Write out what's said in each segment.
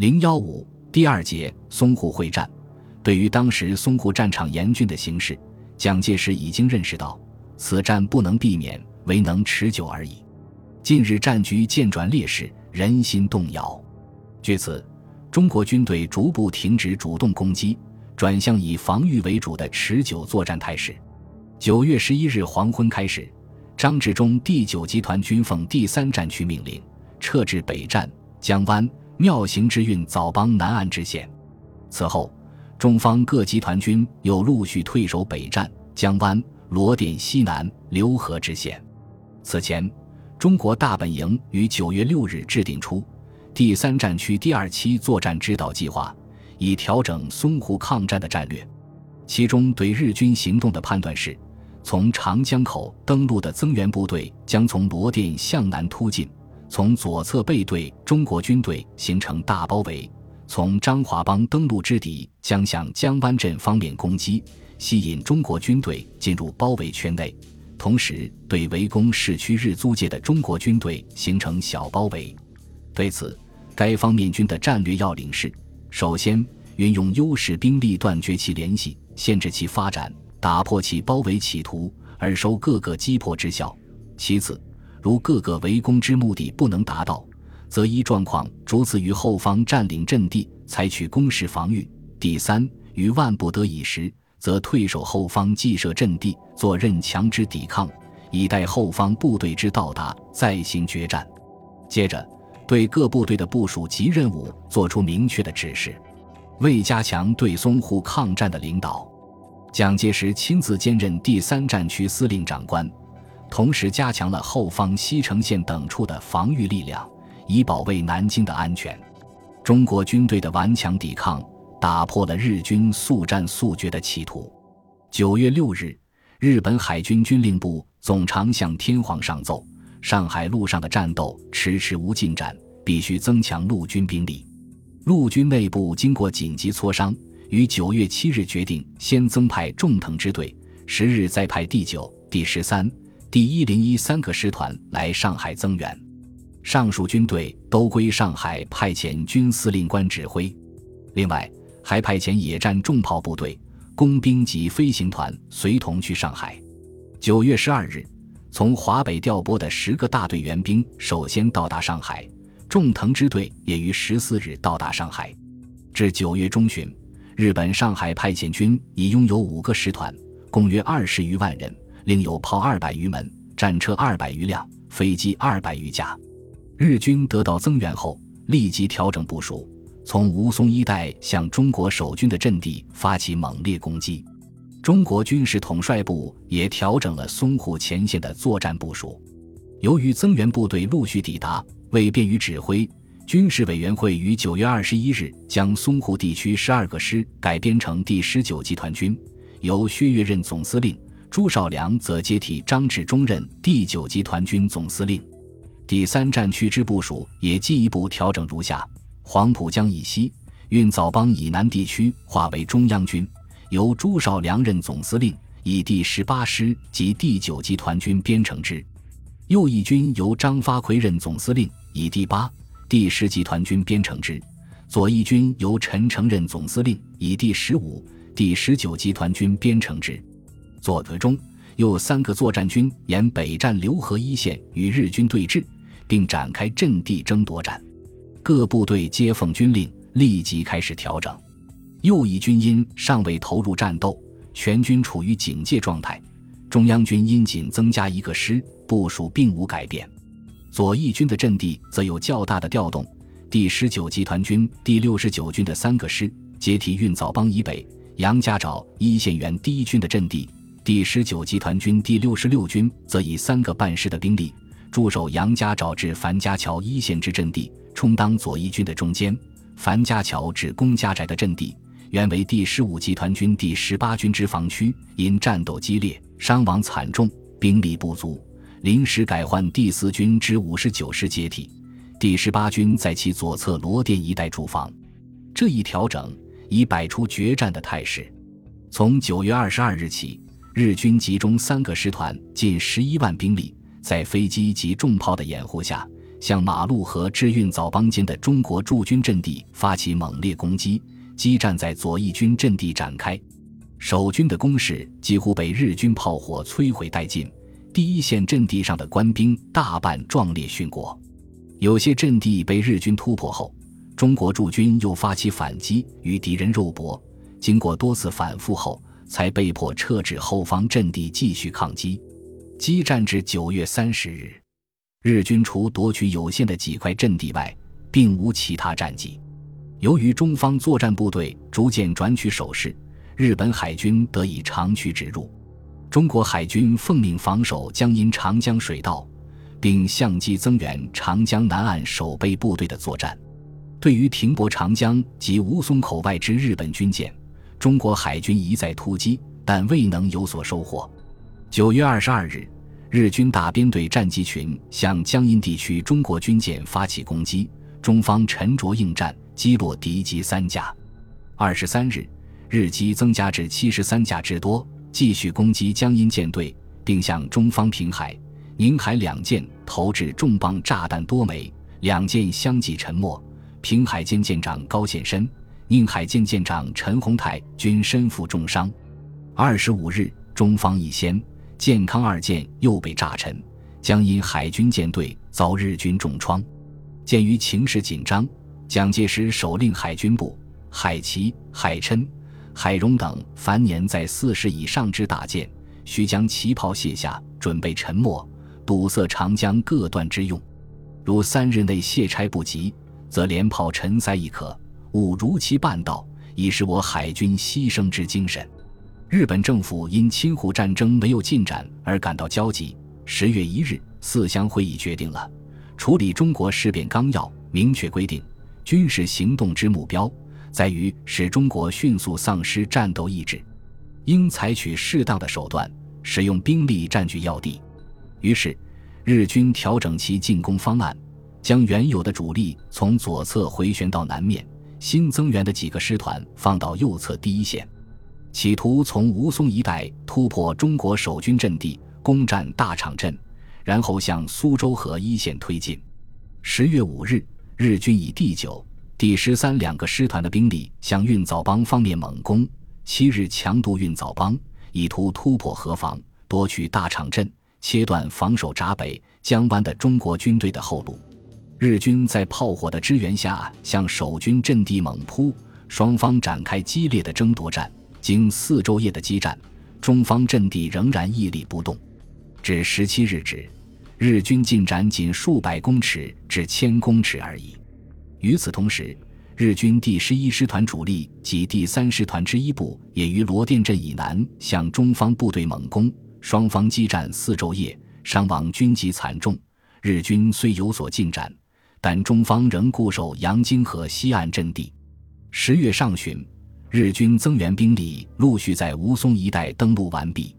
零幺五第二节淞沪会战，对于当时淞沪战场严峻的形势，蒋介石已经认识到，此战不能避免，唯能持久而已。近日战局渐转劣势，人心动摇。据此，中国军队逐步停止主动攻击，转向以防御为主的持久作战态势。九月十一日黄昏开始，张治中第九集团军奉第三战区命令，撤至北站、江湾、庙行之运早帮南岸支线。此后，中方各集团军又陆续退守北站、江湾、罗店西南、浏河支线。此前，中国大本营于九月六日制定出第三战区第二期作战指导计划，以调整淞沪抗战的战略。其中对日军行动的判断是：从长江口登陆的增援部队将从罗店向南突进，从左侧背对中国军队形成大包围；从张华帮登陆之敌将向江湾镇方面攻击，吸引中国军队进入包围圈内。同时，对围攻市区日租界的中国军队形成小包围。对此，该方面军的战略要领是：首先，运用优势兵力断绝其联系，限制其发展，打破其包围企图，而收各个击破之效；其次，如各个围攻之目的不能达到，则依状况逐次于后方占领阵地，采取攻势防御；第三，于万不得已时。则退守后方既设阵地，做任强之抵抗，以待后方部队之到达，再行决战。接着，对各部队的部署及任务作出明确的指示。为加强对淞沪抗战的领导，蒋介石亲自兼任第三战区司令长官，同时加强了后方西城县等处的防御力量，以保卫南京的安全。中国军队的顽强抵抗。打破了日军速战速决的企图。九月六日，日本海军军令部总长向天皇上奏：上海路上的战斗迟迟无进展，必须增强陆军兵力。陆军内部经过紧急磋商，于九月七日决定先增派重藤支队，十日再派第九、第十三、第一零一三个师团来上海增援。上述军队都归上海派遣军司令官指挥。另外，还派遣野战重炮部队、工兵及飞行团随同去上海。九月十二日，从华北调拨的十个大队援兵首先到达上海，重藤支队也于十四日到达上海。至九月中旬，日本上海派遣军已拥有五个师团，共约二十余万人，另有炮二百余门、战车二百余辆、飞机二百余架。日军得到增援后，立即调整部署。从吴淞一带向中国守军的阵地发起猛烈攻击，中国军事统帅部也调整了淞沪前线的作战部署。由于增援部队陆续抵达，为便于指挥，军事委员会于九月二十一日将淞沪地区十二个师改编成第十九集团军，由薛岳任总司令，朱绍良则接替张治中任第九集团军总司令。第三战区之部署也进一步调整如下。黄浦江以西、运枣帮以南地区划为中央军，由朱绍良任总司令，以第十八师及第九集团军编成之；右翼军由张发奎任总司令，以第八、第十集团军编成之；左翼军由陈诚任总司令，以第十五、第十九集团军编成之。左德中又三个作战军沿北站浏河一线与日军对峙，并展开阵地争夺战。各部队接奉军令，立即开始调整。右翼军因尚未投入战斗，全军处于警戒状态；中央军因仅增加一个师，部署并无改变。左翼军的阵地则有较大的调动。第十九集团军第六十九军的三个师接替运枣帮以北杨家沼一线原第一军的阵地；第十九集团军第六十六军则以三个半师的兵力驻守杨家沼至樊家桥一线之阵地。充当左翼军的中间，樊家桥至龚家宅的阵地，原为第十五集团军第十八军之防区，因战斗激烈，伤亡惨重，兵力不足，临时改换第四军之五十九师接替。第十八军在其左侧罗店一带驻防。这一调整已摆出决战的态势。从九月二十二日起，日军集中三个师团，近十一万兵力，在飞机及重炮的掩护下。向马路河至运枣帮间的中国驻军阵地发起猛烈攻击，激战在左翼军阵地展开。守军的攻势几乎被日军炮火摧毁殆尽，第一线阵地上的官兵大半壮烈殉国。有些阵地被日军突破后，中国驻军又发起反击，与敌人肉搏。经过多次反复后，才被迫撤至后方阵地继续抗击。激战至九月三十日，日军除夺取有限的几块阵地外，并无其他战绩。由于中方作战部队逐渐转取守势。日本海军得以长驱直入，中国海军奉命防守江阴长江水道，并相机增援长江南岸守备部队的作战。对于停泊长江及吴淞口外之日本军舰，中国海军一再突击，但未能有所收获。九月二十二日，日军大编队战机群向江阴地区中国军舰发起攻击，中方沉着应战，击落敌机三架。二十三日。日机增加至七十三架之多，继续攻击江阴舰队，并向中方平海、宁海两舰投掷重磅炸弹多枚，两舰相继沉没。平海舰舰长高献申、宁海舰舰长陈洪泰均身负重伤。二十五日，中方一先，健康二舰又被炸沉，江阴海军舰队遭日军重创。鉴于情势紧张，蒋介石手令海军部、海旗、海琛。海荣等凡年在四十以上之大舰，需将旗炮卸下，准备沉没，堵塞长江各段之用。如三日内卸拆不及，则连炮沉塞亦可，勿如期办到，以示我海军牺牲之精神。日本政府因侵沪战争没有进展而感到焦急。十月一日，四乡会议决定了处理中国事变纲要，明确规定军事行动之目标。在于使中国迅速丧失战斗意志，应采取适当的手段，使用兵力占据要地。于是，日军调整其进攻方案，将原有的主力从左侧回旋到南面，新增援的几个师团放到右侧第一线，企图从吴淞一带突破中国守军阵地，攻占大场镇，然后向苏州河一线推进。十月五日，日军以第九。第十三两个师团的兵力向运枣帮方面猛攻，七日强渡运枣帮，意图突破河防，夺取大场镇，切断防守闸北江湾的中国军队的后路。日军在炮火的支援下向守军阵地猛扑，双方展开激烈的争夺战。经四昼夜的激战，中方阵地仍然屹立不动。至十七日止，日军进展仅数百公尺至千公尺而已。与此同时，日军第十一师团主力及第三师团之一部也于罗店镇以南向中方部队猛攻，双方激战四昼夜，伤亡军籍惨重。日军虽有所进展，但中方仍固守阳金河西岸阵地。十月上旬，日军增援兵力陆续在吴淞一带登陆完毕。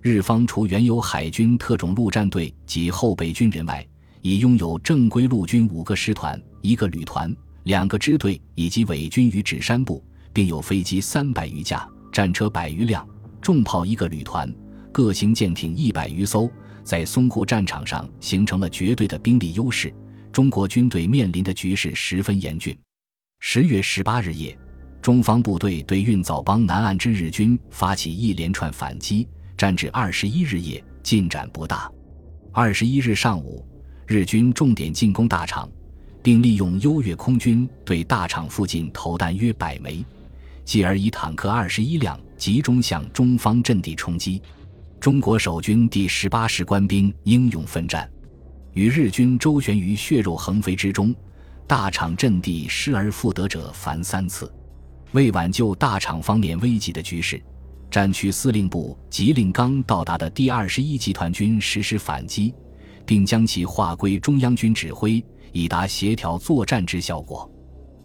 日方除原有海军特种陆战队及后备军人外，已拥有正规陆军五个师团。一个旅团、两个支队以及伪军与指山部，并有飞机三百余架、战车百余辆、重炮一个旅团、各型舰艇一百余艘，在淞沪战场上形成了绝对的兵力优势。中国军队面临的局势十分严峻。十月十八日夜，中方部队对运枣帮南岸之日军发起一连串反击，战至二十一日夜进展不大。二十一日上午，日军重点进攻大厂。并利用优越空军对大厂附近投弹约百枚，继而以坦克二十一辆集中向中方阵地冲击。中国守军第十八师官兵英勇奋战，与日军周旋于血肉横飞之中，大场阵地失而复得者凡三次。为挽救大场方面危急的局势，战区司令部即令刚到达的第二十一集团军实施反击，并将其划归中央军指挥。以达协调作战之效果。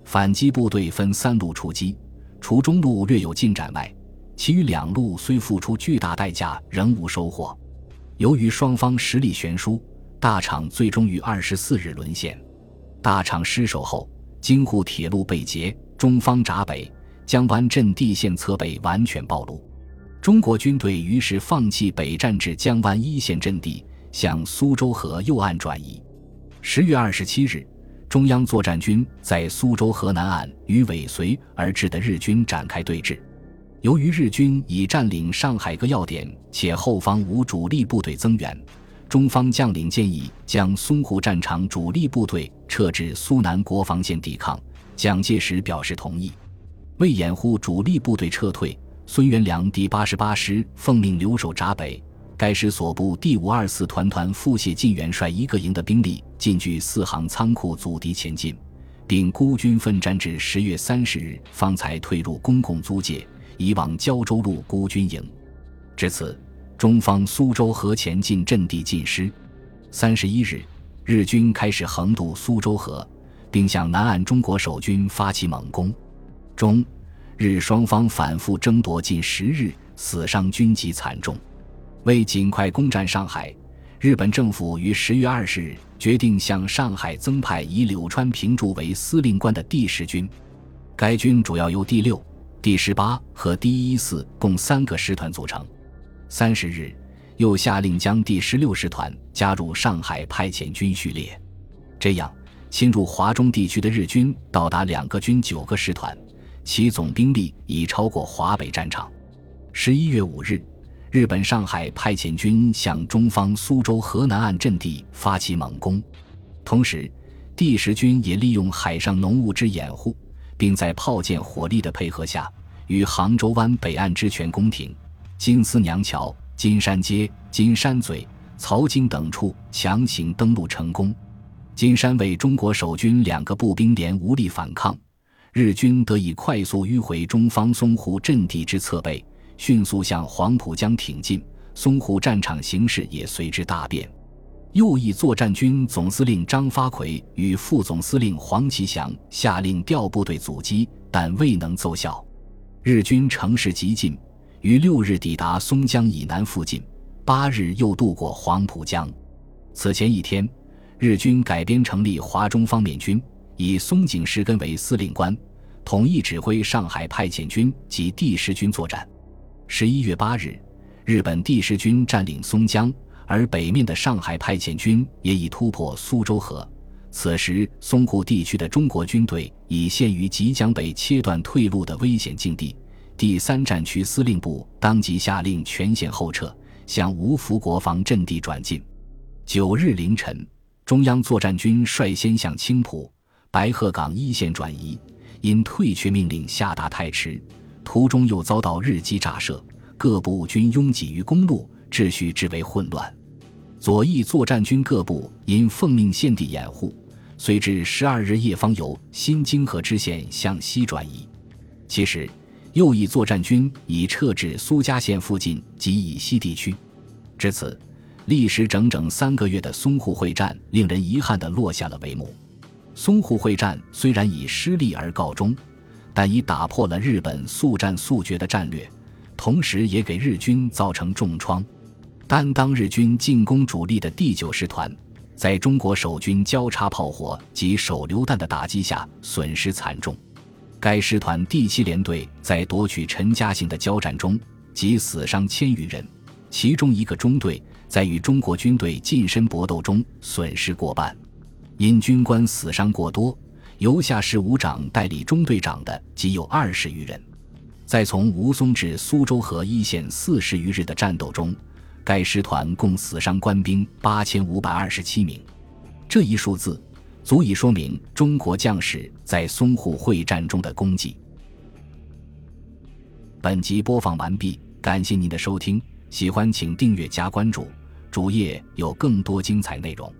反击部队分三路出击，除中路略有进展外，其余两路虽付出巨大代价，仍无收获。由于双方实力悬殊，大场最终于二十四日沦陷。大场失守后，京沪铁路被截，中方闸北江湾阵地线侧背完全暴露。中国军队于是放弃北战至江湾一线阵地，向苏州河右岸转移。十月二十七日，中央作战军在苏州河南岸与尾随而至的日军展开对峙。由于日军已占领上海各要点，且后方无主力部队增援，中方将领建议将淞沪战场主力部队撤至苏南国防线抵抗。蒋介石表示同意。为掩护主力部队撤退，孙元良第八十八师奉命留守闸北。该师所部第五二四团团副谢晋元帅一个营的兵力进据四行仓库阻敌前进，并孤军奋战至十月三十日，方才退入公共租界。以往胶州路孤军营，至此，中方苏州河前进阵地尽失。三十一日，日军开始横渡苏州河，并向南岸中国守军发起猛攻。中日双方反复争夺近十日，死伤军籍惨重。为尽快攻占上海，日本政府于十月二十日决定向上海增派以柳川平助为司令官的第十军。该军主要由第六。第十八和第一四共三个师团组成。三十日，又下令将第十六师团加入上海派遣军序列。这样，侵入华中地区的日军到达两个军九个师团，其总兵力已超过华北战场。十一月五日，日本上海派遣军向中方苏州河南岸阵地发起猛攻，同时，第十军也利用海上浓雾之掩护。并在炮舰火力的配合下，与杭州湾北岸之全宫廷、金丝娘桥、金山街、金山嘴、曹泾等处强行登陆成功。金山为中国守军两个步兵连无力反抗，日军得以快速迂回中方淞沪阵地之侧背，迅速向黄浦江挺进。淞沪战场形势也随之大变。右翼作战军总司令张发奎与副总司令黄其祥下令调部队阻击，但未能奏效。日军乘势急进，于六日抵达松江以南附近，八日又渡过黄浦江。此前一天，日军改编成立华中方面军，以松井石根为司令官，统一指挥上海派遣军及第十军作战。十一月八日，日本第十军占领松江。而北面的上海派遣军也已突破苏州河，此时淞沪地区的中国军队已陷于即将被切断退路的危险境地。第三战区司令部当即下令全线后撤，向吴福国防阵地转进。九日凌晨，中央作战军率先向青浦、白鹤岗一线转移，因退却命令下达太迟，途中又遭到日机炸射，各部均拥挤于公路。秩序至为混乱，左翼作战军各部因奉命献地掩护，随至十二日夜方由新泾河支线向西转移。其实，右翼作战军已撤至苏嘉县附近及以西地区。至此，历时整整三个月的淞沪会战令人遗憾地落下了帷幕。淞沪会战虽然以失利而告终，但已打破了日本速战速决的战略，同时也给日军造成重创。但当日军进攻主力的第九师团，在中国守军交叉炮火及手榴弹的打击下，损失惨重。该师团第七联队在夺取陈家坪的交战中，即死伤千余人，其中一个中队在与中国军队近身搏斗中损失过半。因军官死伤过多，由下士武长代理中队长的仅有二十余人。在从吴淞至苏州河一线四十余日的战斗中，该师团共死伤官兵八千五百二十七名，这一数字足以说明中国将士在淞沪会战中的功绩。本集播放完毕，感谢您的收听，喜欢请订阅加关注，主页有更多精彩内容。